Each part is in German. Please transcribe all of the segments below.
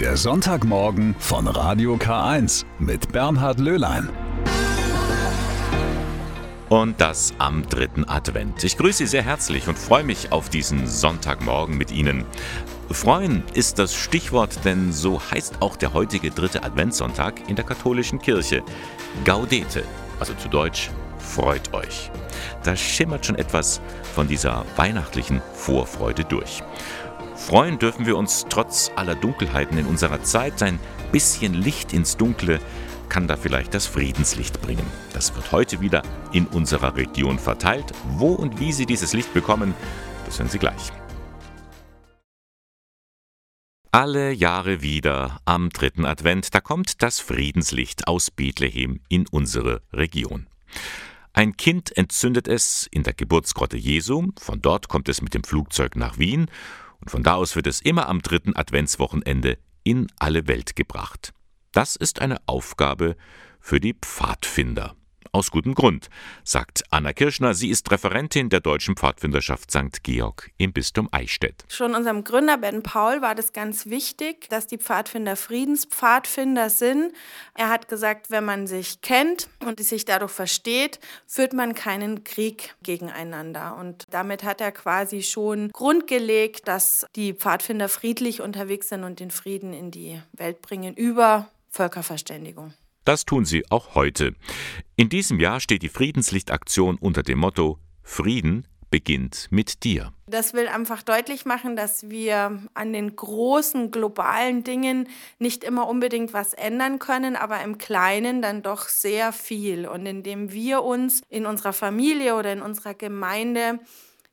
Der Sonntagmorgen von Radio K1 mit Bernhard Löhlein. Und das am dritten Advent. Ich grüße Sie sehr herzlich und freue mich auf diesen Sonntagmorgen mit Ihnen. Freuen ist das Stichwort, denn so heißt auch der heutige dritte Adventssonntag in der katholischen Kirche. Gaudete, also zu Deutsch, freut euch. Da schimmert schon etwas von dieser weihnachtlichen Vorfreude durch. Freuen dürfen wir uns trotz aller Dunkelheiten in unserer Zeit. Ein bisschen Licht ins Dunkle kann da vielleicht das Friedenslicht bringen. Das wird heute wieder in unserer Region verteilt. Wo und wie Sie dieses Licht bekommen, das hören Sie gleich. Alle Jahre wieder am dritten Advent, da kommt das Friedenslicht aus Bethlehem in unsere Region. Ein Kind entzündet es in der Geburtsgrotte Jesu, von dort kommt es mit dem Flugzeug nach Wien von da aus wird es immer am dritten Adventswochenende in alle Welt gebracht. Das ist eine Aufgabe für die Pfadfinder. Aus gutem Grund, sagt Anna Kirschner. Sie ist Referentin der Deutschen Pfadfinderschaft St. Georg im Bistum Eichstätt. Schon unserem Gründer Ben Paul war das ganz wichtig, dass die Pfadfinder Friedenspfadfinder sind. Er hat gesagt, wenn man sich kennt und sich dadurch versteht, führt man keinen Krieg gegeneinander. Und damit hat er quasi schon Grund gelegt, dass die Pfadfinder friedlich unterwegs sind und den Frieden in die Welt bringen über Völkerverständigung. Das tun sie auch heute. In diesem Jahr steht die Friedenslichtaktion unter dem Motto Frieden beginnt mit dir. Das will einfach deutlich machen, dass wir an den großen globalen Dingen nicht immer unbedingt was ändern können, aber im Kleinen dann doch sehr viel. Und indem wir uns in unserer Familie oder in unserer Gemeinde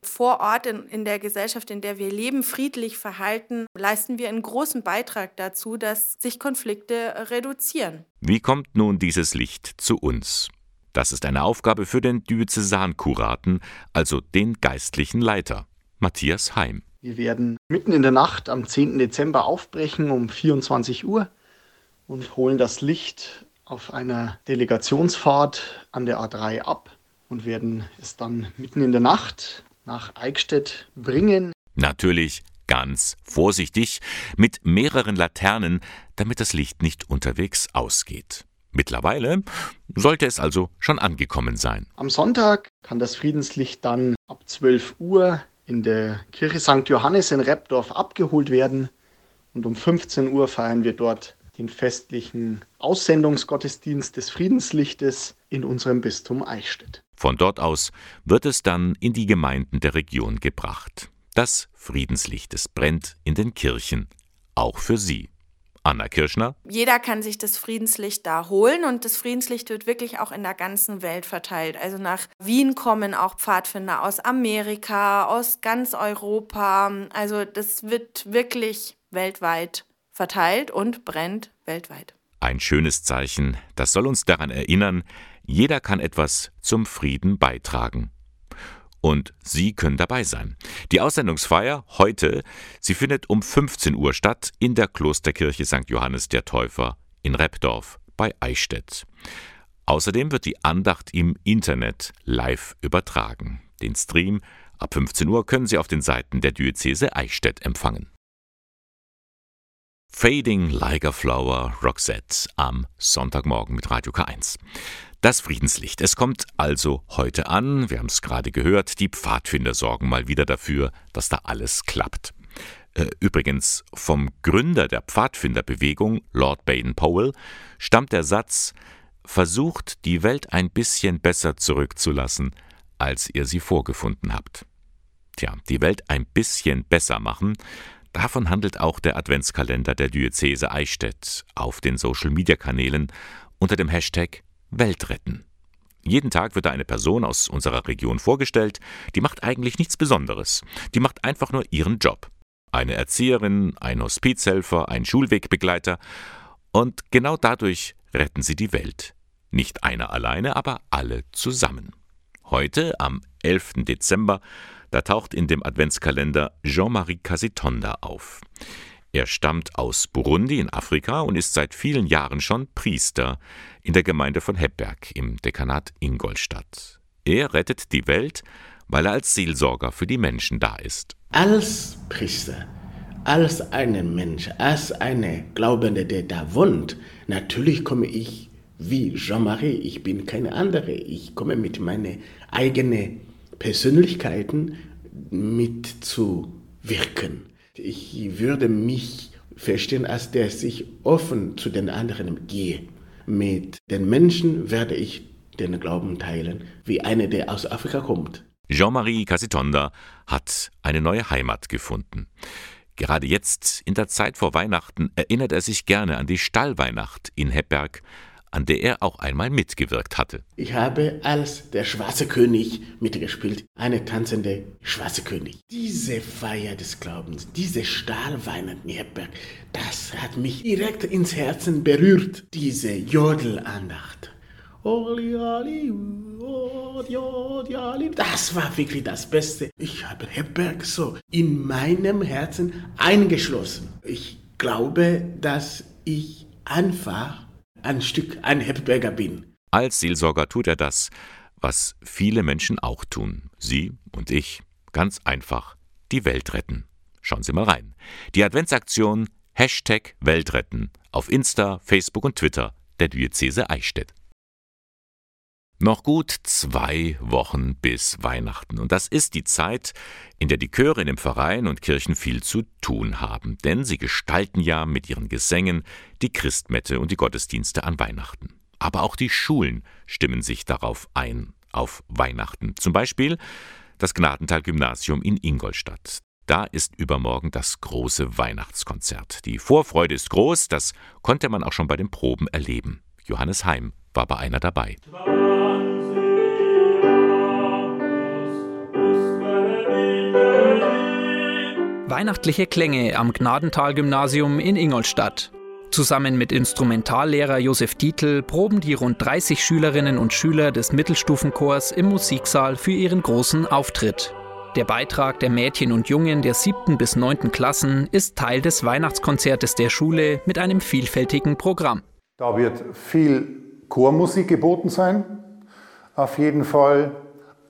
vor Ort in, in der Gesellschaft, in der wir leben, friedlich verhalten, leisten wir einen großen Beitrag dazu, dass sich Konflikte reduzieren. Wie kommt nun dieses Licht zu uns? Das ist eine Aufgabe für den Diözesankuraten, also den geistlichen Leiter, Matthias Heim. Wir werden mitten in der Nacht am 10. Dezember aufbrechen um 24 Uhr und holen das Licht auf einer Delegationsfahrt an der A3 ab und werden es dann mitten in der Nacht nach Eichstätt bringen. Natürlich ganz vorsichtig mit mehreren Laternen, damit das Licht nicht unterwegs ausgeht. Mittlerweile sollte es also schon angekommen sein. Am Sonntag kann das Friedenslicht dann ab 12 Uhr in der Kirche St. Johannes in Reppdorf abgeholt werden und um 15 Uhr feiern wir dort den festlichen Aussendungsgottesdienst des Friedenslichtes in unserem Bistum Eichstätt. Von dort aus wird es dann in die Gemeinden der Region gebracht. Das Friedenslicht, es brennt in den Kirchen, auch für Sie. Anna Kirschner. Jeder kann sich das Friedenslicht da holen und das Friedenslicht wird wirklich auch in der ganzen Welt verteilt. Also nach Wien kommen auch Pfadfinder aus Amerika, aus ganz Europa. Also das wird wirklich weltweit verteilt und brennt weltweit. Ein schönes Zeichen, das soll uns daran erinnern, jeder kann etwas zum Frieden beitragen. Und Sie können dabei sein. Die Aussendungsfeier heute, sie findet um 15 Uhr statt in der Klosterkirche St. Johannes der Täufer in Reppdorf bei Eichstätt. Außerdem wird die Andacht im Internet live übertragen. Den Stream ab 15 Uhr können Sie auf den Seiten der Diözese Eichstätt empfangen. Fading Like a Flower Roxette am Sonntagmorgen mit Radio K1. Das Friedenslicht. Es kommt also heute an. Wir haben es gerade gehört. Die Pfadfinder sorgen mal wieder dafür, dass da alles klappt. Äh, übrigens, vom Gründer der Pfadfinderbewegung, Lord Baden-Powell, stammt der Satz, versucht die Welt ein bisschen besser zurückzulassen, als ihr sie vorgefunden habt. Tja, die Welt ein bisschen besser machen, davon handelt auch der Adventskalender der Diözese Eichstätt auf den Social-Media-Kanälen unter dem Hashtag Welt retten. Jeden Tag wird da eine Person aus unserer Region vorgestellt, die macht eigentlich nichts Besonderes. Die macht einfach nur ihren Job. Eine Erzieherin, ein Hospizhelfer, ein Schulwegbegleiter. Und genau dadurch retten sie die Welt. Nicht einer alleine, aber alle zusammen. Heute, am 11. Dezember, da taucht in dem Adventskalender Jean-Marie Casitonda auf. Er stammt aus Burundi in Afrika und ist seit vielen Jahren schon Priester in der Gemeinde von Hebberg im Dekanat Ingolstadt. Er rettet die Welt, weil er als Seelsorger für die Menschen da ist. Als Priester, als ein Mensch, als eine Glaubende, der da wohnt, natürlich komme ich wie Jean-Marie, ich bin keine andere. Ich komme mit meinen eigenen Persönlichkeiten mitzuwirken. Ich würde mich verstehen, als der sich offen zu den anderen gehe. Mit den Menschen werde ich den Glauben teilen, wie einer, der aus Afrika kommt. Jean-Marie Casitonda hat eine neue Heimat gefunden. Gerade jetzt, in der Zeit vor Weihnachten, erinnert er sich gerne an die Stallweihnacht in Hebberg, an der er auch einmal mitgewirkt hatte. Ich habe als der schwarze König mitgespielt, eine tanzende schwarze König. Diese Feier des Glaubens, diese Stahlweihnachten in Hebberg, das hat mich direkt ins Herzen berührt, diese Jodelandacht. Das war wirklich das Beste. Ich habe Hebberg so in meinem Herzen eingeschlossen. Ich glaube, dass ich einfach ein Stück ein Hebberger bin. Als Seelsorger tut er das, was viele Menschen auch tun. Sie und ich. Ganz einfach die Welt retten. Schauen Sie mal rein. Die Adventsaktion Hashtag Weltretten auf Insta, Facebook und Twitter der Diözese Eichstätt. Noch gut zwei Wochen bis Weihnachten. Und das ist die Zeit, in der die Chöre in dem Verein und Kirchen viel zu tun haben. Denn sie gestalten ja mit ihren Gesängen die Christmette und die Gottesdienste an Weihnachten. Aber auch die Schulen stimmen sich darauf ein, auf Weihnachten. Zum Beispiel das Gnadental-Gymnasium in Ingolstadt. Da ist übermorgen das große Weihnachtskonzert. Die Vorfreude ist groß, das konnte man auch schon bei den Proben erleben. Johannes Heim war bei einer dabei. Weihnachtliche Klänge am Gnadental-Gymnasium in Ingolstadt. Zusammen mit Instrumentallehrer Josef Dietl proben die rund 30 Schülerinnen und Schüler des Mittelstufenchors im Musiksaal für ihren großen Auftritt. Der Beitrag der Mädchen und Jungen der siebten bis neunten Klassen ist Teil des Weihnachtskonzertes der Schule mit einem vielfältigen Programm. Da wird viel Chormusik geboten sein. Auf jeden Fall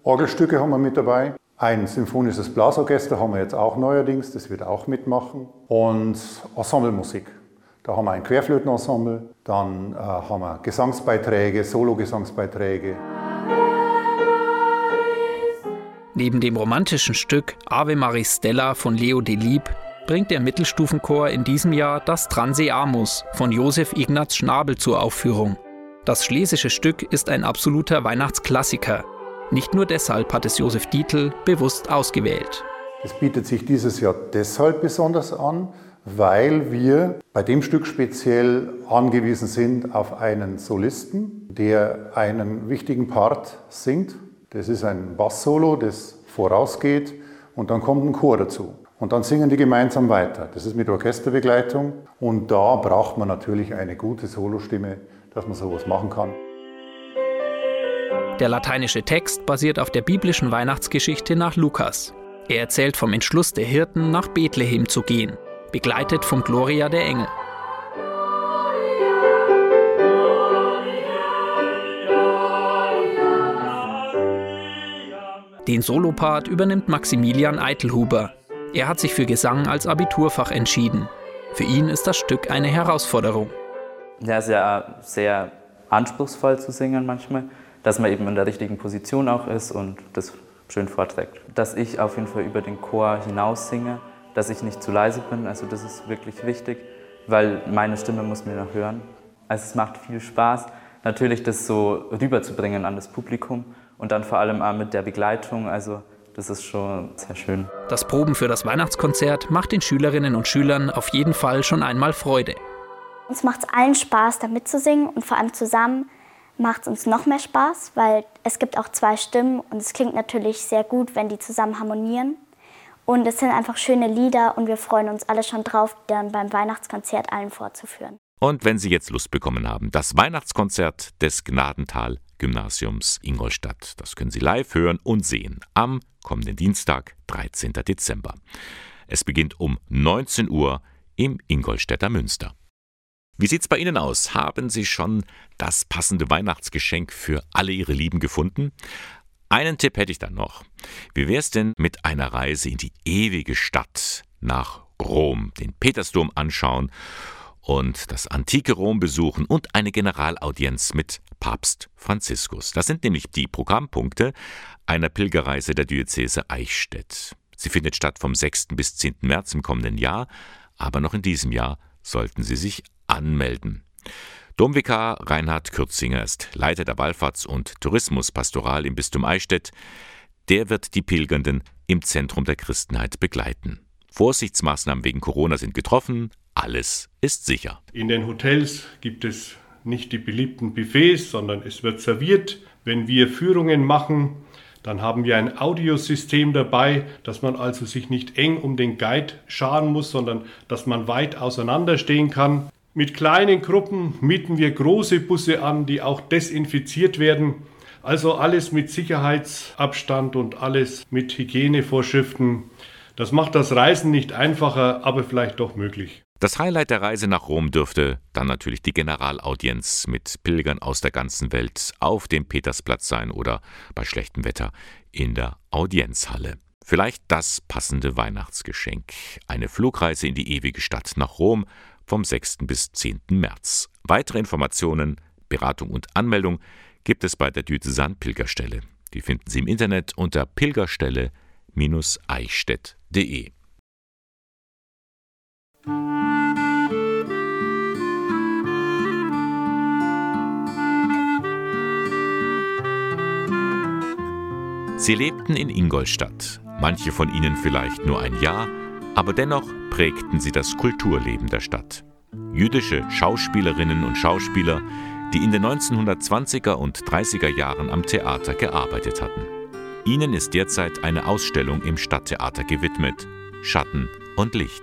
Orgelstücke haben wir mit dabei. Ein symphonisches Blasorchester haben wir jetzt auch neuerdings, das wird auch mitmachen. Und Ensemblemusik. Da haben wir ein Querflötenensemble, dann äh, haben wir Gesangsbeiträge, Solo-Gesangsbeiträge. Neben dem romantischen Stück Ave Maris Stella von Leo Delib bringt der Mittelstufenchor in diesem Jahr das Transeamus von Josef Ignaz Schnabel zur Aufführung. Das schlesische Stück ist ein absoluter Weihnachtsklassiker. Nicht nur deshalb hat es Josef Dietl bewusst ausgewählt. Es bietet sich dieses Jahr deshalb besonders an, weil wir bei dem Stück speziell angewiesen sind auf einen Solisten, der einen wichtigen Part singt. Das ist ein Bass-Solo, das vorausgeht und dann kommt ein Chor dazu. Und dann singen die gemeinsam weiter. Das ist mit Orchesterbegleitung und da braucht man natürlich eine gute Solostimme, dass man sowas machen kann. Der lateinische Text basiert auf der biblischen Weihnachtsgeschichte nach Lukas. Er erzählt vom Entschluss der Hirten, nach Bethlehem zu gehen, begleitet vom Gloria der Engel. Den Solopart übernimmt Maximilian Eitelhuber. Er hat sich für Gesang als Abiturfach entschieden. Für ihn ist das Stück eine Herausforderung. Ja, ja sehr anspruchsvoll zu singen manchmal dass man eben in der richtigen Position auch ist und das schön vorträgt. Dass ich auf jeden Fall über den Chor hinaus singe, dass ich nicht zu leise bin, also das ist wirklich wichtig, weil meine Stimme muss mir noch hören. Also es macht viel Spaß, natürlich das so rüberzubringen an das Publikum und dann vor allem auch mit der Begleitung, also das ist schon sehr schön. Das Proben für das Weihnachtskonzert macht den Schülerinnen und Schülern auf jeden Fall schon einmal Freude. Uns macht es allen Spaß, da mitzusingen und vor allem zusammen macht es uns noch mehr Spaß, weil es gibt auch zwei Stimmen und es klingt natürlich sehr gut, wenn die zusammen harmonieren. Und es sind einfach schöne Lieder und wir freuen uns alle schon drauf, die dann beim Weihnachtskonzert allen vorzuführen. Und wenn Sie jetzt Lust bekommen haben, das Weihnachtskonzert des Gnadental Gymnasiums Ingolstadt, das können Sie live hören und sehen am kommenden Dienstag, 13. Dezember. Es beginnt um 19 Uhr im Ingolstädter Münster. Wie sieht's bei Ihnen aus? Haben Sie schon das passende Weihnachtsgeschenk für alle Ihre Lieben gefunden? Einen Tipp hätte ich dann noch. Wie wär's denn mit einer Reise in die ewige Stadt nach Rom, den Petersdom anschauen und das antike Rom besuchen und eine Generalaudienz mit Papst Franziskus. Das sind nämlich die Programmpunkte einer Pilgerreise der Diözese Eichstätt. Sie findet statt vom 6. bis 10. März im kommenden Jahr, aber noch in diesem Jahr sollten Sie sich anmelden. Domvikar Reinhard Kürzinger ist Leiter der Wallfahrts- und Tourismuspastoral im Bistum Eichstätt. Der wird die Pilgernden im Zentrum der Christenheit begleiten. Vorsichtsmaßnahmen wegen Corona sind getroffen, alles ist sicher. In den Hotels gibt es nicht die beliebten Buffets, sondern es wird serviert. Wenn wir Führungen machen, dann haben wir ein Audiosystem dabei, dass man also sich nicht eng um den Guide scharen muss, sondern dass man weit auseinander stehen kann. Mit kleinen Gruppen mieten wir große Busse an, die auch desinfiziert werden. Also alles mit Sicherheitsabstand und alles mit Hygienevorschriften. Das macht das Reisen nicht einfacher, aber vielleicht doch möglich. Das Highlight der Reise nach Rom dürfte dann natürlich die Generalaudienz mit Pilgern aus der ganzen Welt auf dem Petersplatz sein oder bei schlechtem Wetter in der Audienzhalle. Vielleicht das passende Weihnachtsgeschenk. Eine Flugreise in die ewige Stadt nach Rom vom 6. bis 10. März. Weitere Informationen, Beratung und Anmeldung gibt es bei der Diözesan Pilgerstelle. Die finden Sie im Internet unter pilgerstelle-eichstätt.de. Sie lebten in Ingolstadt, manche von ihnen vielleicht nur ein Jahr, aber dennoch prägten sie das Kulturleben der Stadt. Jüdische Schauspielerinnen und Schauspieler, die in den 1920er und 30er Jahren am Theater gearbeitet hatten. Ihnen ist derzeit eine Ausstellung im Stadttheater gewidmet, Schatten und Licht.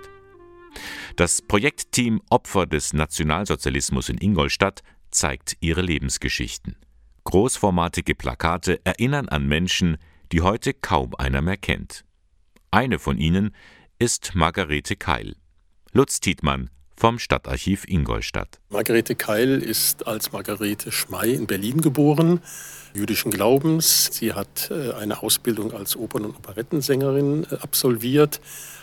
Das Projektteam Opfer des Nationalsozialismus in Ingolstadt zeigt ihre Lebensgeschichten. Großformatige Plakate erinnern an Menschen, die heute kaum einer mehr kennt. Eine von ihnen ist Margarete Keil. Lutz Tietmann vom Stadtarchiv Ingolstadt. Margarete Keil ist als Margarete Schmey in Berlin geboren, jüdischen Glaubens. Sie hat äh, eine Ausbildung als Opern- und Operettensängerin äh, absolviert,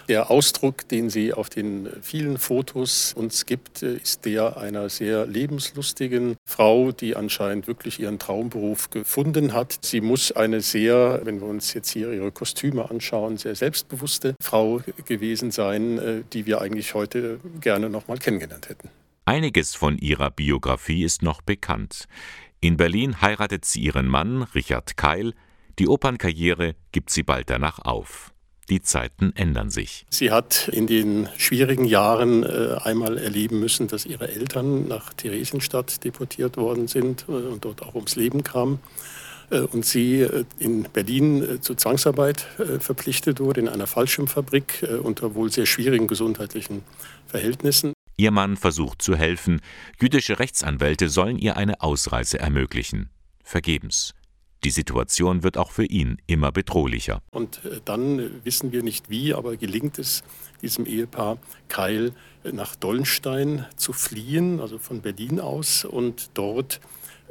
der Ausdruck, den sie auf den vielen Fotos uns gibt, ist der einer sehr lebenslustigen Frau, die anscheinend wirklich ihren Traumberuf gefunden hat. Sie muss eine sehr, wenn wir uns jetzt hier ihre Kostüme anschauen, sehr selbstbewusste Frau gewesen sein, äh, die wir eigentlich heute gerne noch mal kennengelernt hätten. Einiges von ihrer Biografie ist noch bekannt. In Berlin heiratet sie ihren Mann Richard Keil. Die Opernkarriere gibt sie bald danach auf. Die Zeiten ändern sich. Sie hat in den schwierigen Jahren äh, einmal erleben müssen, dass ihre Eltern nach Theresienstadt deportiert worden sind äh, und dort auch ums Leben kamen. Äh, und sie in Berlin zur Zwangsarbeit verpflichtet wurde, in einer Fallschirmfabrik unter wohl sehr schwierigen gesundheitlichen Verhältnissen. Ihr Mann versucht zu helfen. Jüdische Rechtsanwälte sollen ihr eine Ausreise ermöglichen. Vergebens. Die Situation wird auch für ihn immer bedrohlicher. Und äh, dann wissen wir nicht wie, aber gelingt es diesem Ehepaar Keil äh, nach Dollenstein zu fliehen, also von Berlin aus, und dort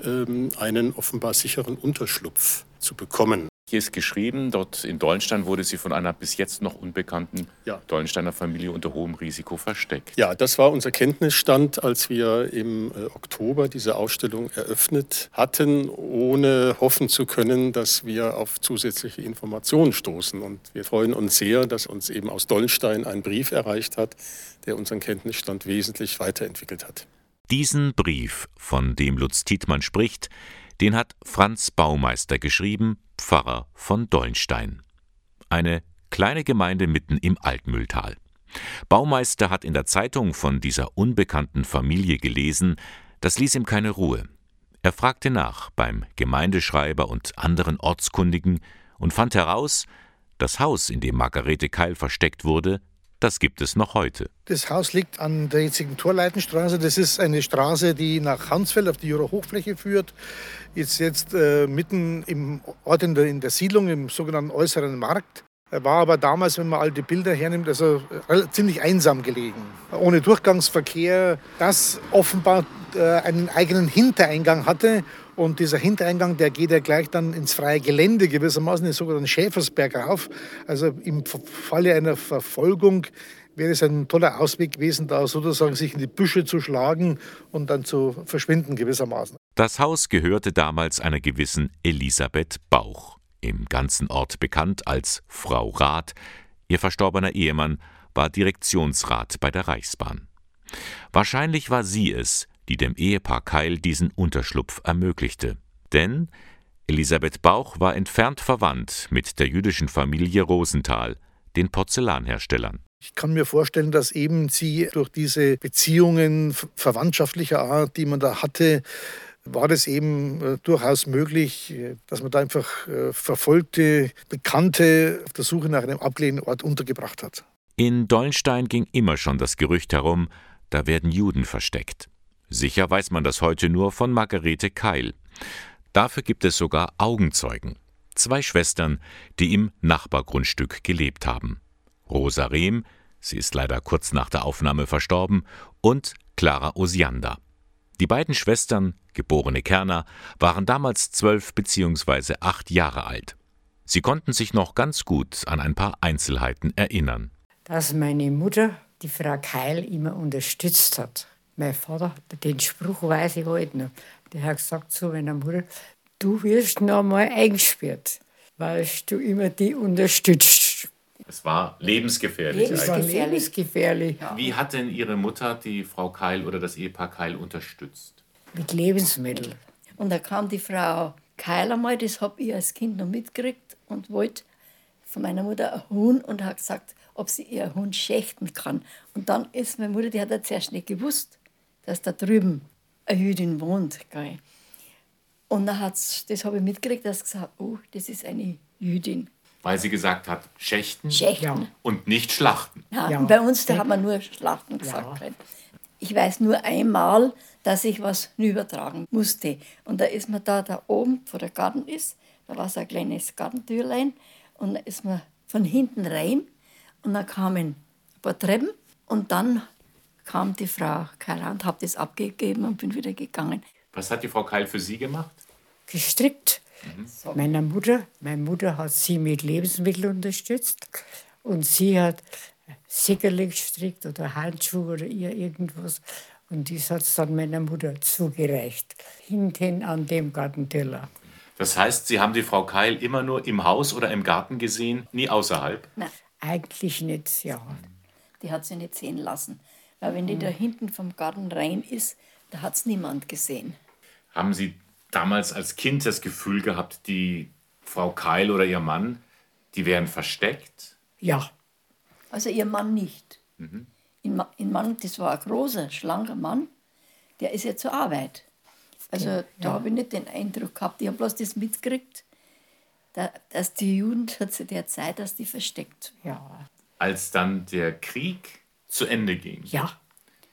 ähm, einen offenbar sicheren Unterschlupf zu bekommen. Hier ist geschrieben, dort in Dollenstein wurde sie von einer bis jetzt noch unbekannten ja. Dollensteiner Familie unter hohem Risiko versteckt. Ja, das war unser Kenntnisstand, als wir im äh, Oktober diese Ausstellung eröffnet hatten, ohne hoffen zu können, dass wir auf zusätzliche Informationen stoßen. Und wir freuen uns sehr, dass uns eben aus Dollenstein ein Brief erreicht hat, der unseren Kenntnisstand wesentlich weiterentwickelt hat. Diesen Brief, von dem Lutz Tietmann spricht, den hat Franz Baumeister geschrieben, Pfarrer von Dollenstein. Eine kleine Gemeinde mitten im Altmühltal. Baumeister hat in der Zeitung von dieser unbekannten Familie gelesen, das ließ ihm keine Ruhe. Er fragte nach beim Gemeindeschreiber und anderen Ortskundigen und fand heraus, das Haus, in dem Margarete Keil versteckt wurde, das gibt es noch heute. Das Haus liegt an der jetzigen Torleitenstraße. Das ist eine Straße, die nach Hansfeld auf die Jura Hochfläche führt. Jetzt, jetzt äh, mitten im Ort in der, in der Siedlung, im sogenannten äußeren Markt. War aber damals, wenn man alte Bilder hernimmt, also ziemlich einsam gelegen. Ohne Durchgangsverkehr, das offenbar äh, einen eigenen Hintereingang hatte. Und dieser Hintereingang, der geht ja gleich dann ins freie Gelände gewissermaßen, den sogenannten Schäfersberg rauf. Also im Falle einer Verfolgung wäre es ein toller Ausweg gewesen, da sozusagen sich in die Büsche zu schlagen und dann zu verschwinden gewissermaßen. Das Haus gehörte damals einer gewissen Elisabeth Bauch, im ganzen Ort bekannt als Frau Rath. Ihr verstorbener Ehemann war Direktionsrat bei der Reichsbahn. Wahrscheinlich war sie es, die dem Ehepaar Keil diesen Unterschlupf ermöglichte. Denn Elisabeth Bauch war entfernt verwandt mit der jüdischen Familie Rosenthal, den Porzellanherstellern. Ich kann mir vorstellen, dass eben sie durch diese Beziehungen verwandtschaftlicher Art, die man da hatte, war es eben äh, durchaus möglich, dass man da einfach äh, verfolgte Bekannte auf der Suche nach einem abgelegenen Ort untergebracht hat. In Dollenstein ging immer schon das Gerücht herum, da werden Juden versteckt. Sicher weiß man das heute nur von Margarete Keil. Dafür gibt es sogar Augenzeugen. Zwei Schwestern, die im Nachbargrundstück gelebt haben. Rosa Rehm, sie ist leider kurz nach der Aufnahme verstorben, und Clara Osiander. Die beiden Schwestern, geborene Kerner, waren damals zwölf bzw. acht Jahre alt. Sie konnten sich noch ganz gut an ein paar Einzelheiten erinnern. Dass meine Mutter die Frau Keil immer unterstützt hat. Mein Vater, den Spruch weiß ich heute noch, der hat gesagt zu meiner Mutter, du wirst noch mal eingesperrt, weil du immer die unterstützt. Es war lebensgefährlich. Es war lebensgefährlich. Wie hat denn Ihre Mutter die Frau Keil oder das Ehepaar Keil unterstützt? Mit Lebensmitteln. Und da kam die Frau Keil einmal, das habe ich als Kind noch mitgekriegt und wollte von meiner Mutter ein Huhn und hat gesagt, ob sie ihr Huhn schächten kann. Und dann ist meine Mutter, die hat ja zuerst nicht gewusst, dass da drüben eine Jüdin wohnt. Gell. Und dann hat's, das habe ich mitgekriegt, dass gesagt oh, das ist eine Jüdin. Weil sie gesagt hat, schächten, Schächten. und nicht schlachten. Ja, ja. Bei uns, da haben wir nur Schlachten gesagt. Ja. Ich weiß nur einmal, dass ich was übertragen musste. Und da ist man da, da oben, wo der Garten ist, da war so ein kleines Gartentürlein. Und da ist man von hinten rein und dann kamen ein paar Treppen und dann kam die Frau Keil und habe das abgegeben und bin wieder gegangen. Was hat die Frau Keil für Sie gemacht? Gestrickt. Mhm. So. Meiner Mutter, meine Mutter hat sie mit Lebensmitteln unterstützt und sie hat Sickerle gestrickt oder Handschuhe oder ihr irgendwas. Und das hat es dann meiner Mutter zugereicht, hinten an dem Gartenteller. Das heißt, Sie haben die Frau Keil immer nur im Haus oder im Garten gesehen, nie außerhalb? Nein. Eigentlich nicht, ja. Die hat sie nicht sehen lassen. Weil wenn die mhm. da hinten vom Garten rein ist, da hat es niemand gesehen. Haben Sie damals als Kind das Gefühl gehabt, die Frau Keil oder ihr Mann, die wären versteckt? Ja. Also ihr Mann nicht. Mhm. Ihr Mann, das war ein großer, schlanker Mann, der ist ja zur Arbeit. Also ja, da ja. habe ich nicht den Eindruck gehabt, ich habe bloß das mitgekriegt, dass die Juden zu der Zeit, dass die versteckt. Ja. Als dann der Krieg zu Ende ging. Ja.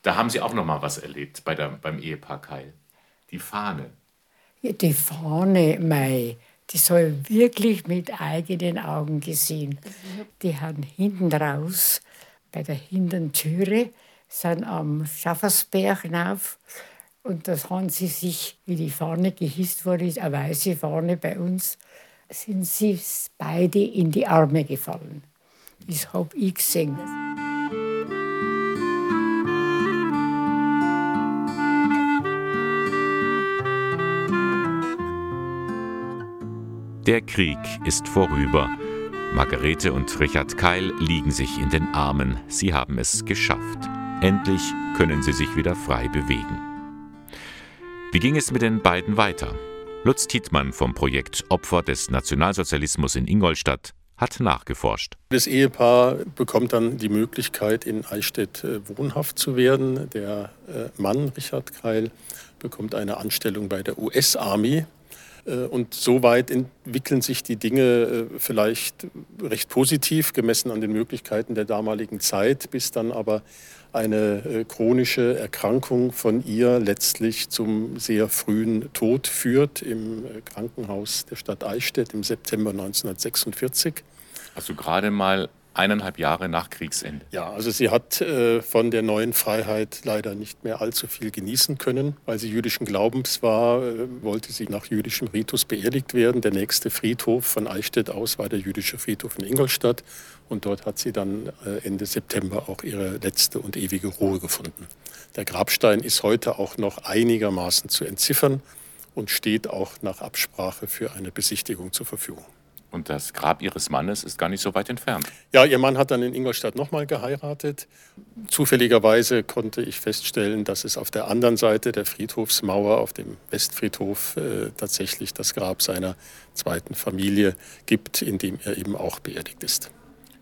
Da haben Sie auch noch mal was erlebt bei der, beim Ehepaar Keil. Die Fahne. Die Fahne, Mai, die soll wirklich mit eigenen Augen gesehen. Die haben hinten raus, bei der hinteren Türe, sind am Schaffersberg hinauf. Und das haben sie sich, wie die Fahne gehisst wurde, eine weiße Fahne bei uns, sind sie beide in die Arme gefallen. Das habe ich gesehen. Der Krieg ist vorüber. Margarete und Richard Keil liegen sich in den Armen. Sie haben es geschafft. Endlich können sie sich wieder frei bewegen. Wie ging es mit den beiden weiter? Lutz Tietmann vom Projekt Opfer des Nationalsozialismus in Ingolstadt hat nachgeforscht. Das Ehepaar bekommt dann die Möglichkeit, in Eichstätt äh, wohnhaft zu werden. Der äh, Mann, Richard Keil, bekommt eine Anstellung bei der US-Army. Äh, und soweit entwickeln sich die Dinge vielleicht recht positiv, gemessen an den Möglichkeiten der damaligen Zeit, bis dann aber eine äh, chronische Erkrankung von ihr letztlich zum sehr frühen Tod führt im äh, Krankenhaus der Stadt Eichstätt im September 1946. Also gerade mal eineinhalb Jahre nach Kriegsende. Ja, also sie hat äh, von der neuen Freiheit leider nicht mehr allzu viel genießen können. Weil sie jüdischen Glaubens war, äh, wollte sie nach jüdischem Ritus beerdigt werden. Der nächste Friedhof von Eichstätt aus war der jüdische Friedhof in Ingolstadt. Und dort hat sie dann äh, Ende September auch ihre letzte und ewige Ruhe gefunden. Der Grabstein ist heute auch noch einigermaßen zu entziffern und steht auch nach Absprache für eine Besichtigung zur Verfügung. Und das Grab ihres Mannes ist gar nicht so weit entfernt. Ja, ihr Mann hat dann in Ingolstadt nochmal geheiratet. Zufälligerweise konnte ich feststellen, dass es auf der anderen Seite der Friedhofsmauer, auf dem Westfriedhof, äh, tatsächlich das Grab seiner zweiten Familie gibt, in dem er eben auch beerdigt ist.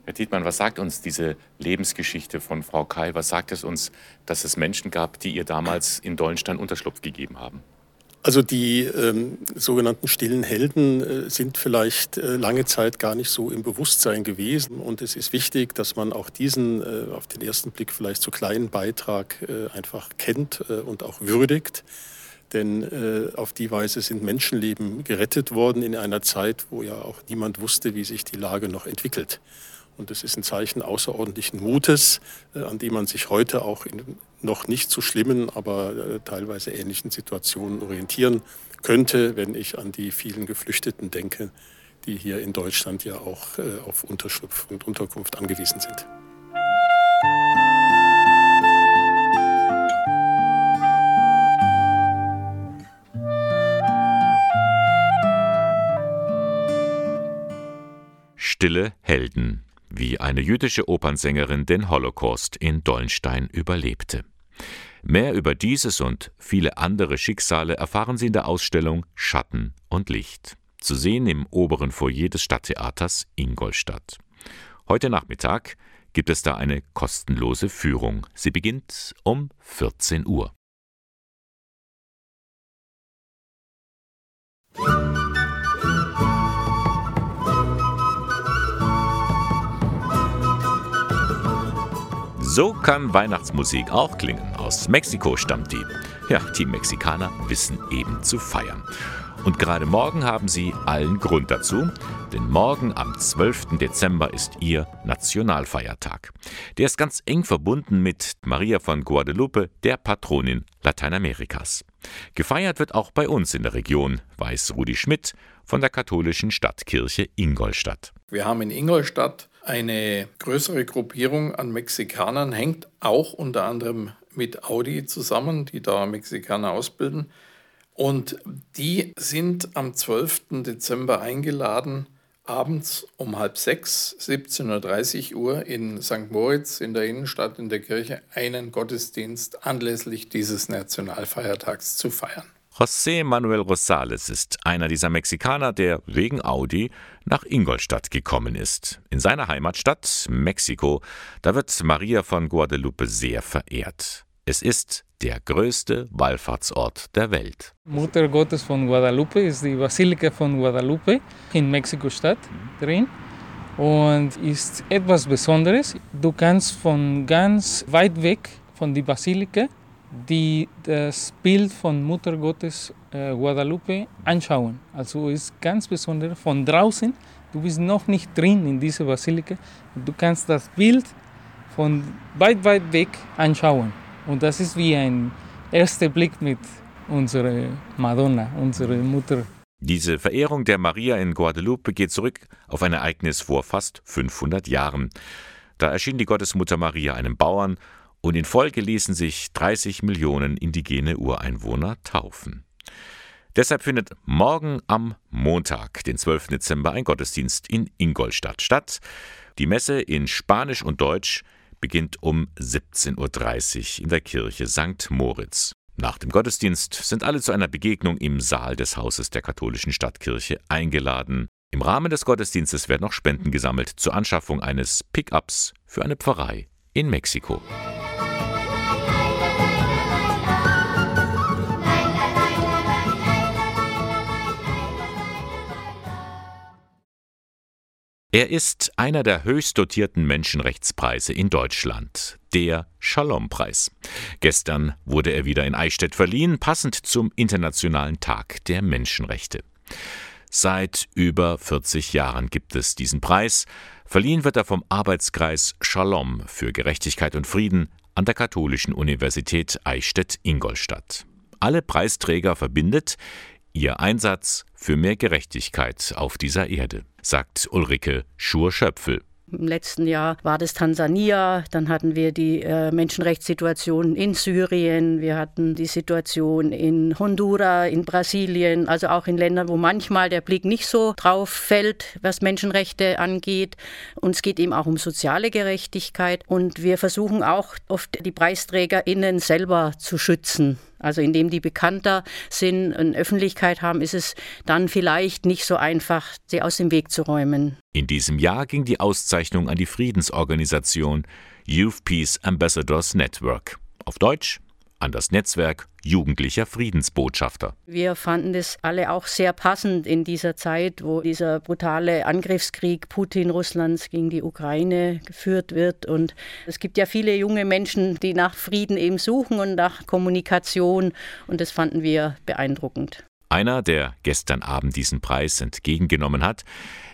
Herr Dietmann, was sagt uns diese Lebensgeschichte von Frau Kai? Was sagt es uns, dass es Menschen gab, die ihr damals in Dollenstein Unterschlupf gegeben haben? Also die ähm, sogenannten stillen Helden äh, sind vielleicht äh, lange Zeit gar nicht so im Bewusstsein gewesen. Und es ist wichtig, dass man auch diesen äh, auf den ersten Blick vielleicht so kleinen Beitrag äh, einfach kennt äh, und auch würdigt. Denn äh, auf die Weise sind Menschenleben gerettet worden in einer Zeit, wo ja auch niemand wusste, wie sich die Lage noch entwickelt. Und es ist ein Zeichen außerordentlichen Mutes, an dem man sich heute auch in noch nicht zu schlimmen, aber äh, teilweise ähnlichen Situationen orientieren könnte, wenn ich an die vielen Geflüchteten denke, die hier in Deutschland ja auch äh, auf Unterschlupf und Unterkunft angewiesen sind. Stille Helden, wie eine jüdische Opernsängerin den Holocaust in Dollenstein überlebte. Mehr über dieses und viele andere Schicksale erfahren Sie in der Ausstellung Schatten und Licht, zu sehen im oberen Foyer des Stadttheaters Ingolstadt. Heute Nachmittag gibt es da eine kostenlose Führung. Sie beginnt um 14 Uhr. So kann Weihnachtsmusik auch klingen. Aus Mexiko stammt die. Ja, die Mexikaner wissen eben zu feiern. Und gerade morgen haben sie allen Grund dazu, denn morgen am 12. Dezember ist ihr Nationalfeiertag. Der ist ganz eng verbunden mit Maria von Guadalupe, der Patronin Lateinamerikas. Gefeiert wird auch bei uns in der Region, weiß Rudi Schmidt von der katholischen Stadtkirche Ingolstadt. Wir haben in Ingolstadt eine größere Gruppierung an Mexikanern hängt auch unter anderem mit Audi zusammen, die da Mexikaner ausbilden. Und die sind am 12. Dezember eingeladen, abends um halb sechs, 17.30 Uhr in St. Moritz in der Innenstadt in der Kirche einen Gottesdienst anlässlich dieses Nationalfeiertags zu feiern. José Manuel Rosales ist einer dieser Mexikaner, der wegen Audi nach Ingolstadt gekommen ist. In seiner Heimatstadt Mexiko, da wird Maria von Guadalupe sehr verehrt. Es ist der größte Wallfahrtsort der Welt. Mutter Gottes von Guadalupe ist die Basilika von Guadalupe in Mexiko-Stadt drin und ist etwas Besonderes. Du kannst von ganz weit weg von der Basilika die das Bild von Mutter Gottes äh, Guadalupe anschauen. Also ist ganz besonders von draußen. Du bist noch nicht drin in dieser Basilika. Du kannst das Bild von weit, weit weg anschauen. Und das ist wie ein erster Blick mit unserer Madonna, unserer Mutter. Diese Verehrung der Maria in Guadalupe geht zurück auf ein Ereignis vor fast 500 Jahren. Da erschien die Gottesmutter Maria einem Bauern und in Folge ließen sich 30 Millionen indigene Ureinwohner taufen. Deshalb findet morgen am Montag, den 12. Dezember, ein Gottesdienst in Ingolstadt statt. Die Messe in Spanisch und Deutsch beginnt um 17.30 Uhr in der Kirche St. Moritz. Nach dem Gottesdienst sind alle zu einer Begegnung im Saal des Hauses der katholischen Stadtkirche eingeladen. Im Rahmen des Gottesdienstes werden noch Spenden gesammelt zur Anschaffung eines Pickups für eine Pfarrei in Mexiko. Er ist einer der höchst dotierten Menschenrechtspreise in Deutschland, der Shalom-Preis. Gestern wurde er wieder in Eichstätt verliehen, passend zum Internationalen Tag der Menschenrechte. Seit über 40 Jahren gibt es diesen Preis. Verliehen wird er vom Arbeitskreis Shalom für Gerechtigkeit und Frieden an der Katholischen Universität Eichstätt-Ingolstadt. Alle Preisträger verbindet ihr Einsatz für mehr Gerechtigkeit auf dieser Erde, sagt Ulrike Schur-Schöpfel. Im letzten Jahr war das Tansania, dann hatten wir die äh, Menschenrechtssituation in Syrien, wir hatten die Situation in Honduras, in Brasilien, also auch in Ländern, wo manchmal der Blick nicht so drauf fällt, was Menschenrechte angeht. Und es geht eben auch um soziale Gerechtigkeit. Und wir versuchen auch oft die PreisträgerInnen selber zu schützen. Also indem die bekannter sind und Öffentlichkeit haben, ist es dann vielleicht nicht so einfach, sie aus dem Weg zu räumen. In diesem Jahr ging die Auszeichnung an die Friedensorganisation Youth Peace Ambassadors Network. Auf Deutsch an das Netzwerk jugendlicher Friedensbotschafter. Wir fanden das alle auch sehr passend in dieser Zeit, wo dieser brutale Angriffskrieg Putin Russlands gegen die Ukraine geführt wird. Und es gibt ja viele junge Menschen, die nach Frieden eben suchen und nach Kommunikation. Und das fanden wir beeindruckend. Einer, der gestern Abend diesen Preis entgegengenommen hat,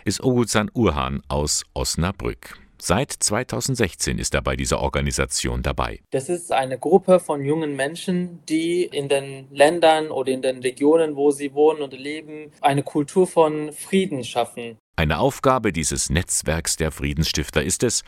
ist Oguzan Urhan aus Osnabrück. Seit 2016 ist er bei dieser Organisation dabei. Das ist eine Gruppe von jungen Menschen, die in den Ländern oder in den Regionen, wo sie wohnen und leben, eine Kultur von Frieden schaffen. Eine Aufgabe dieses Netzwerks der Friedensstifter ist es,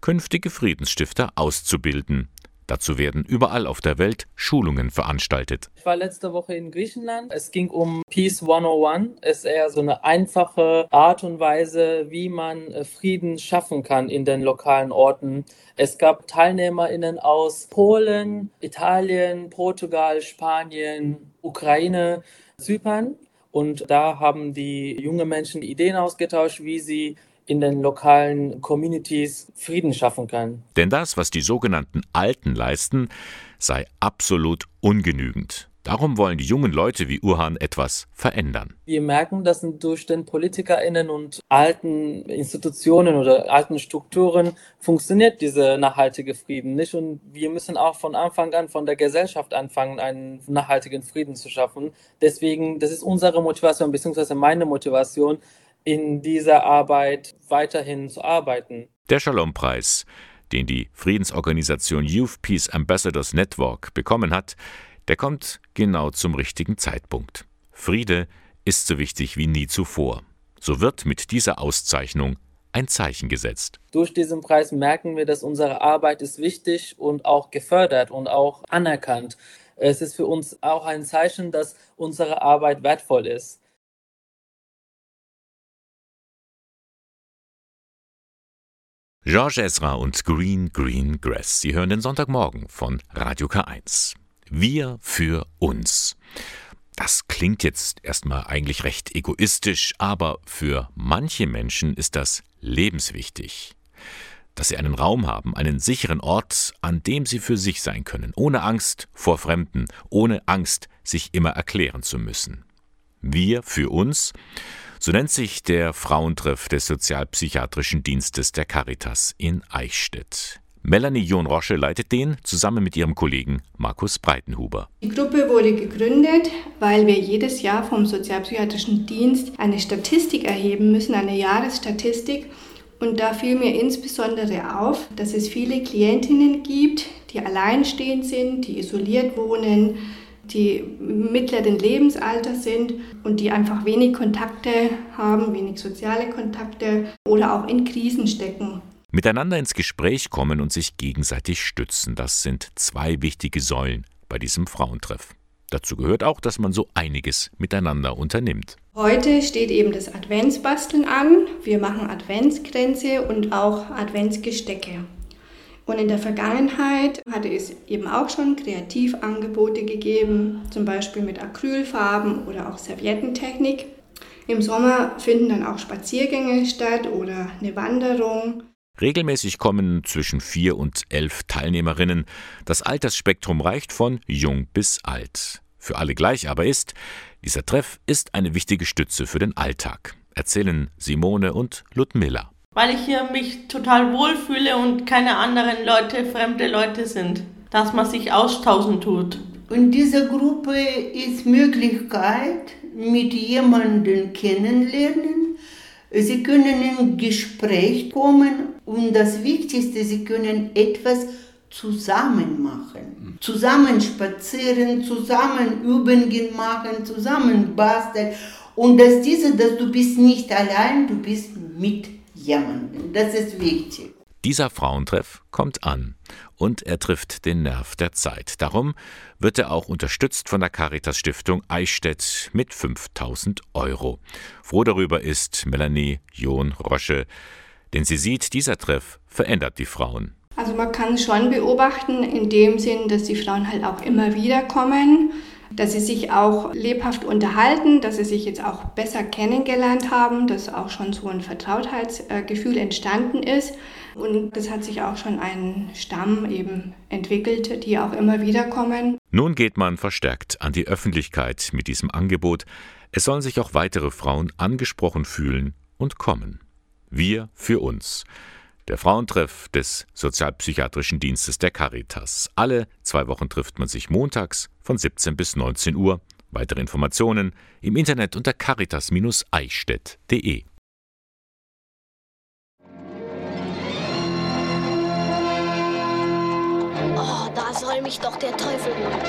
künftige Friedensstifter auszubilden. Dazu werden überall auf der Welt Schulungen veranstaltet. Ich war letzte Woche in Griechenland. Es ging um Peace 101. Es ist eher so eine einfache Art und Weise, wie man äh, Frieden schaffen kann in den lokalen Orten. Es gab TeilnehmerInnen aus Polen, Italien, Portugal, Spanien, Ukraine, Zypern. Und da haben die jungen Menschen Ideen ausgetauscht, wie sie in den lokalen Communities Frieden schaffen kann. Denn das, was die sogenannten Alten leisten, sei absolut ungenügend. Darum wollen die jungen Leute wie Urhan etwas verändern. Wir merken, dass durch den PolitikerInnen und alten Institutionen oder alten Strukturen funktioniert dieser nachhaltige Frieden nicht. Und wir müssen auch von Anfang an von der Gesellschaft anfangen, einen nachhaltigen Frieden zu schaffen. Deswegen, das ist unsere Motivation, beziehungsweise meine Motivation, in dieser Arbeit weiterhin zu arbeiten. Der Shalom-Preis, den die Friedensorganisation Youth Peace Ambassadors Network bekommen hat, der kommt genau zum richtigen Zeitpunkt. Friede ist so wichtig wie nie zuvor. So wird mit dieser Auszeichnung ein Zeichen gesetzt. Durch diesen Preis merken wir, dass unsere Arbeit ist wichtig und auch gefördert und auch anerkannt. Es ist für uns auch ein Zeichen, dass unsere Arbeit wertvoll ist. George Ezra und Green Green Grass. Sie hören den Sonntagmorgen von Radio K1. Wir für uns. Das klingt jetzt erstmal eigentlich recht egoistisch, aber für manche Menschen ist das lebenswichtig. Dass sie einen Raum haben, einen sicheren Ort, an dem sie für sich sein können, ohne Angst vor Fremden, ohne Angst, sich immer erklären zu müssen. Wir für uns so nennt sich der Frauentreff des Sozialpsychiatrischen Dienstes der Caritas in Eichstätt. Melanie John-Rosche leitet den zusammen mit ihrem Kollegen Markus Breitenhuber. Die Gruppe wurde gegründet, weil wir jedes Jahr vom Sozialpsychiatrischen Dienst eine Statistik erheben müssen, eine Jahresstatistik. Und da fiel mir insbesondere auf, dass es viele Klientinnen gibt, die alleinstehend sind, die isoliert wohnen, die mittleren Lebensalters sind und die einfach wenig Kontakte haben, wenig soziale Kontakte oder auch in Krisen stecken. Miteinander ins Gespräch kommen und sich gegenseitig stützen, das sind zwei wichtige Säulen bei diesem Frauentreff. Dazu gehört auch, dass man so einiges miteinander unternimmt. Heute steht eben das Adventsbasteln an. Wir machen Adventskränze und auch Adventsgestecke. Und in der Vergangenheit hatte es eben auch schon Kreativangebote gegeben, zum Beispiel mit Acrylfarben oder auch Serviettentechnik. Im Sommer finden dann auch Spaziergänge statt oder eine Wanderung. Regelmäßig kommen zwischen vier und elf Teilnehmerinnen. Das Altersspektrum reicht von jung bis alt. Für alle gleich aber ist, dieser Treff ist eine wichtige Stütze für den Alltag, erzählen Simone und Ludmilla weil ich hier mich total wohlfühle und keine anderen Leute, fremde Leute sind, dass man sich austauschen tut. In dieser Gruppe ist Möglichkeit, mit jemandem kennenlernen, sie können in Gespräch kommen und das Wichtigste, sie können etwas zusammen machen. Zusammen spazieren, zusammen Übungen machen, zusammen basteln. Und dass diese, dass du bist nicht allein, du bist mit jemandem. Das ist wichtig. Dieser Frauentreff kommt an und er trifft den Nerv der Zeit. Darum wird er auch unterstützt von der Caritas Stiftung Eichstätt mit 5000 Euro. Froh darüber ist Melanie John Rosche, denn sie sieht, dieser Treff verändert die Frauen. Also man kann schon beobachten in dem Sinn, dass die Frauen halt auch immer wieder kommen dass sie sich auch lebhaft unterhalten, dass sie sich jetzt auch besser kennengelernt haben, dass auch schon so ein Vertrautheitsgefühl entstanden ist. Und es hat sich auch schon ein Stamm eben entwickelt, die auch immer wieder kommen. Nun geht man verstärkt an die Öffentlichkeit mit diesem Angebot. Es sollen sich auch weitere Frauen angesprochen fühlen und kommen. Wir für uns der Frauentreff des Sozialpsychiatrischen Dienstes der Caritas. Alle zwei Wochen trifft man sich montags von 17 bis 19 Uhr. Weitere Informationen im Internet unter caritas-eichstätt.de. Oh, da soll mich doch der Teufel holen.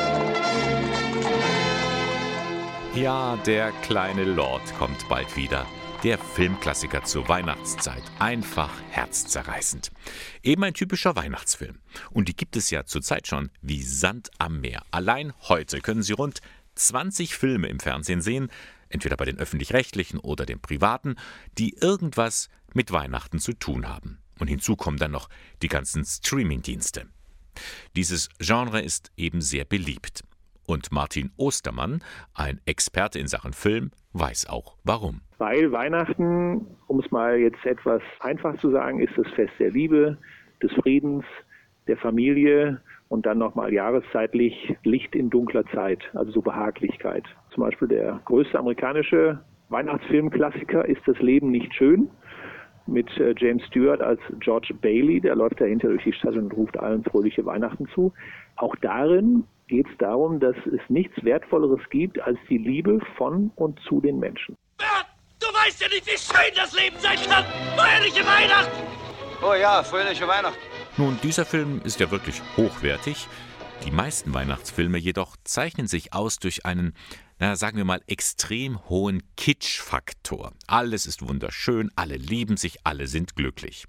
Ja, der kleine Lord kommt bald wieder. Der Filmklassiker zur Weihnachtszeit. Einfach herzzerreißend. Eben ein typischer Weihnachtsfilm. Und die gibt es ja zurzeit schon wie Sand am Meer. Allein heute können Sie rund 20 Filme im Fernsehen sehen, entweder bei den öffentlich-rechtlichen oder den privaten, die irgendwas mit Weihnachten zu tun haben. Und hinzu kommen dann noch die ganzen Streaming-Dienste. Dieses Genre ist eben sehr beliebt. Und Martin Ostermann, ein Experte in Sachen Film, weiß auch warum. Weil Weihnachten, um es mal jetzt etwas einfach zu sagen, ist das Fest der Liebe, des Friedens, der Familie und dann nochmal jahreszeitlich Licht in dunkler Zeit, also so Behaglichkeit. Zum Beispiel der größte amerikanische Weihnachtsfilmklassiker ist Das Leben nicht schön mit äh, James Stewart als George Bailey, der läuft dahinter durch die Stadt und ruft allen fröhliche Weihnachten zu. Auch darin geht es darum, dass es nichts Wertvolleres gibt als die Liebe von und zu den Menschen. Bert, du weißt ja nicht, wie schön das Leben sein kann. Fröhliche Weihnachten! Oh ja, fröhliche Weihnachten. Nun, dieser Film ist ja wirklich hochwertig. Die meisten Weihnachtsfilme jedoch zeichnen sich aus durch einen, na, sagen wir mal, extrem hohen Kitsch-Faktor. Alles ist wunderschön, alle lieben sich, alle sind glücklich.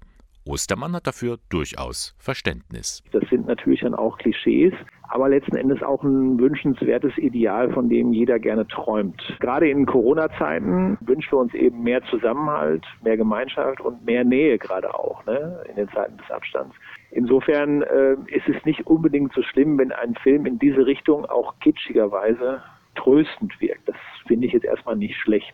Ostermann hat dafür durchaus Verständnis. Das sind natürlich dann auch Klischees, aber letzten Endes auch ein wünschenswertes Ideal, von dem jeder gerne träumt. Gerade in Corona-Zeiten wünschen wir uns eben mehr Zusammenhalt, mehr Gemeinschaft und mehr Nähe gerade auch ne, in den Zeiten des Abstands. Insofern äh, ist es nicht unbedingt so schlimm, wenn ein Film in diese Richtung auch kitschigerweise tröstend wirkt. Das finde ich jetzt erstmal nicht schlecht.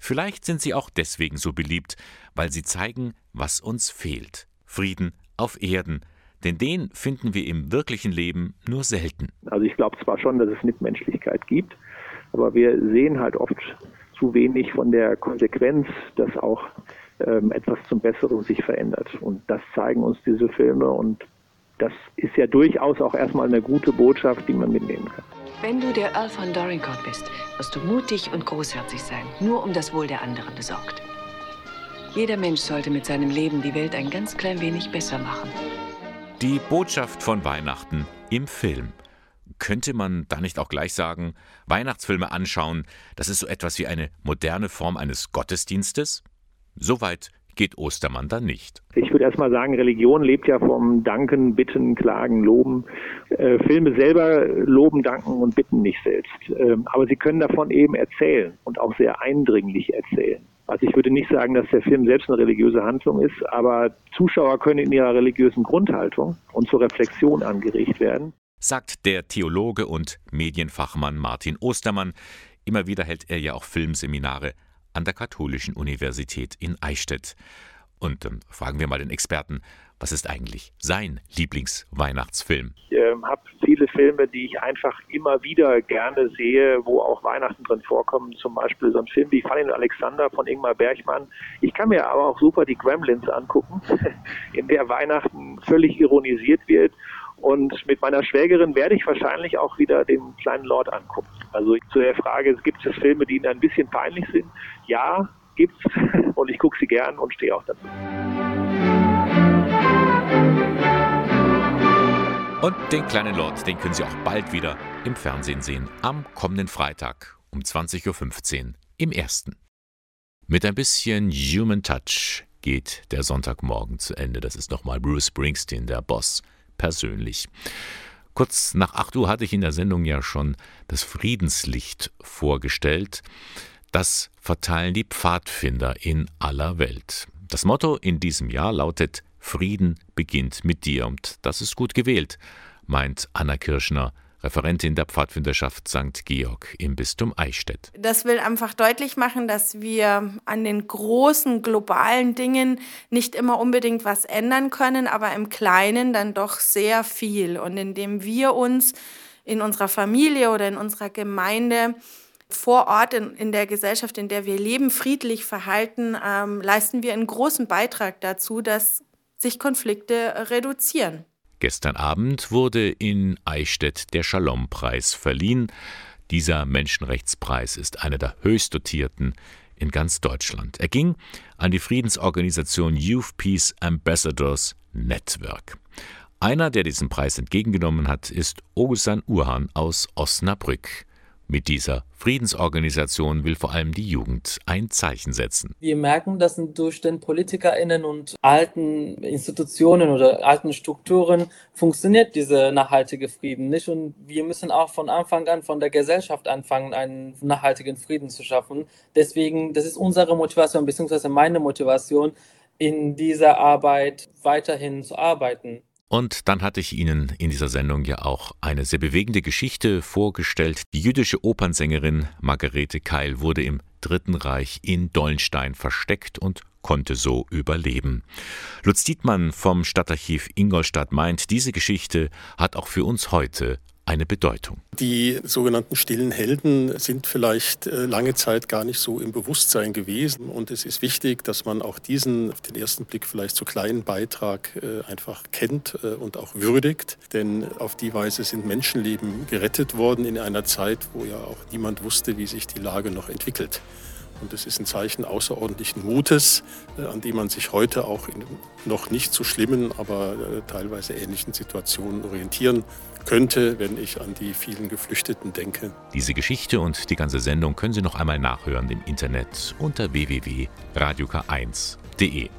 Vielleicht sind sie auch deswegen so beliebt, weil sie zeigen, was uns fehlt. Frieden auf Erden, denn den finden wir im wirklichen Leben nur selten. Also ich glaube zwar schon, dass es Mitmenschlichkeit gibt, aber wir sehen halt oft zu wenig von der Konsequenz, dass auch ähm, etwas zum Besseren sich verändert. Und das zeigen uns diese Filme und das ist ja durchaus auch erstmal eine gute Botschaft, die man mitnehmen kann. Wenn du der Earl von Dorincourt bist, wirst du mutig und großherzig sein, nur um das Wohl der anderen besorgt. Jeder Mensch sollte mit seinem Leben die Welt ein ganz klein wenig besser machen. Die Botschaft von Weihnachten im Film. Könnte man da nicht auch gleich sagen, Weihnachtsfilme anschauen, das ist so etwas wie eine moderne Form eines Gottesdienstes? Soweit geht Ostermann dann nicht. Ich würde erst mal sagen, Religion lebt ja vom Danken, Bitten, Klagen, Loben. Äh, Filme selber loben, danken und bitten nicht selbst. Ähm, aber sie können davon eben erzählen und auch sehr eindringlich erzählen. Also ich würde nicht sagen, dass der Film selbst eine religiöse Handlung ist, aber Zuschauer können in ihrer religiösen Grundhaltung und zur Reflexion angeregt werden. Sagt der Theologe und Medienfachmann Martin Ostermann. Immer wieder hält er ja auch Filmseminare an der Katholischen Universität in Eichstätt. Und ähm, fragen wir mal den Experten, was ist eigentlich sein Lieblingsweihnachtsfilm? Ich äh, habe viele Filme, die ich einfach immer wieder gerne sehe, wo auch Weihnachten drin vorkommen. Zum Beispiel so ein Film wie und Alexander von Ingmar Bergmann. Ich kann mir aber auch super die Gremlins angucken, in der Weihnachten völlig ironisiert wird. Und mit meiner Schwägerin werde ich wahrscheinlich auch wieder den kleinen Lord angucken. Also zu der Frage, gibt es Filme, die Ihnen ein bisschen peinlich sind? Ja, gibt's und ich gucke sie gern und stehe auch dazu. Und den kleinen Lord, den können Sie auch bald wieder im Fernsehen sehen, am kommenden Freitag um 20.15 Uhr im ersten. Mit ein bisschen Human Touch geht der Sonntagmorgen zu Ende. Das ist nochmal Bruce Springsteen, der Boss, persönlich. Kurz nach 8 Uhr hatte ich in der Sendung ja schon das Friedenslicht vorgestellt. Das verteilen die Pfadfinder in aller Welt. Das Motto in diesem Jahr lautet Frieden beginnt mit dir und das ist gut gewählt, meint Anna Kirschner, Referentin der Pfadfinderschaft St. Georg im Bistum Eichstätt. Das will einfach deutlich machen, dass wir an den großen globalen Dingen nicht immer unbedingt was ändern können, aber im Kleinen dann doch sehr viel. Und indem wir uns in unserer Familie oder in unserer Gemeinde vor Ort in, in der Gesellschaft, in der wir leben, friedlich verhalten, ähm, leisten wir einen großen Beitrag dazu, dass sich Konflikte reduzieren. Gestern Abend wurde in Eichstätt der Shalom-Preis verliehen. Dieser Menschenrechtspreis ist einer der höchst dotierten in ganz Deutschland. Er ging an die Friedensorganisation Youth Peace Ambassadors Network. Einer, der diesen Preis entgegengenommen hat, ist Ogusan Urhan aus Osnabrück. Mit dieser Friedensorganisation will vor allem die Jugend ein Zeichen setzen. Wir merken, dass durch den PolitikerInnen und alten Institutionen oder alten Strukturen funktioniert dieser nachhaltige Frieden nicht. Und wir müssen auch von Anfang an von der Gesellschaft anfangen, einen nachhaltigen Frieden zu schaffen. Deswegen, das ist unsere Motivation, beziehungsweise meine Motivation, in dieser Arbeit weiterhin zu arbeiten. Und dann hatte ich Ihnen in dieser Sendung ja auch eine sehr bewegende Geschichte vorgestellt. Die jüdische Opernsängerin Margarete Keil wurde im Dritten Reich in Dollenstein versteckt und konnte so überleben. Lutz Dietmann vom Stadtarchiv Ingolstadt meint, diese Geschichte hat auch für uns heute eine Bedeutung. Die sogenannten stillen Helden sind vielleicht äh, lange Zeit gar nicht so im Bewusstsein gewesen. Und es ist wichtig, dass man auch diesen auf den ersten Blick vielleicht so kleinen Beitrag äh, einfach kennt äh, und auch würdigt. Denn auf die Weise sind Menschenleben gerettet worden in einer Zeit, wo ja auch niemand wusste, wie sich die Lage noch entwickelt. Und es ist ein Zeichen außerordentlichen Mutes, an dem man sich heute auch in noch nicht so schlimmen, aber teilweise ähnlichen Situationen orientieren könnte, wenn ich an die vielen Geflüchteten denke. Diese Geschichte und die ganze Sendung können Sie noch einmal nachhören im Internet unter www.radiok1.de.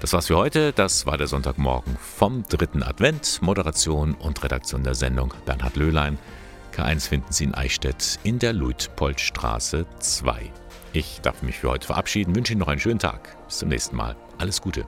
Das war's für heute. Das war der Sonntagmorgen vom dritten Advent. Moderation und Redaktion der Sendung Bernhard Löhlein. K1 finden Sie in Eichstätt in der Luitpoldstraße 2. Ich darf mich für heute verabschieden, wünsche Ihnen noch einen schönen Tag. Bis zum nächsten Mal. Alles Gute.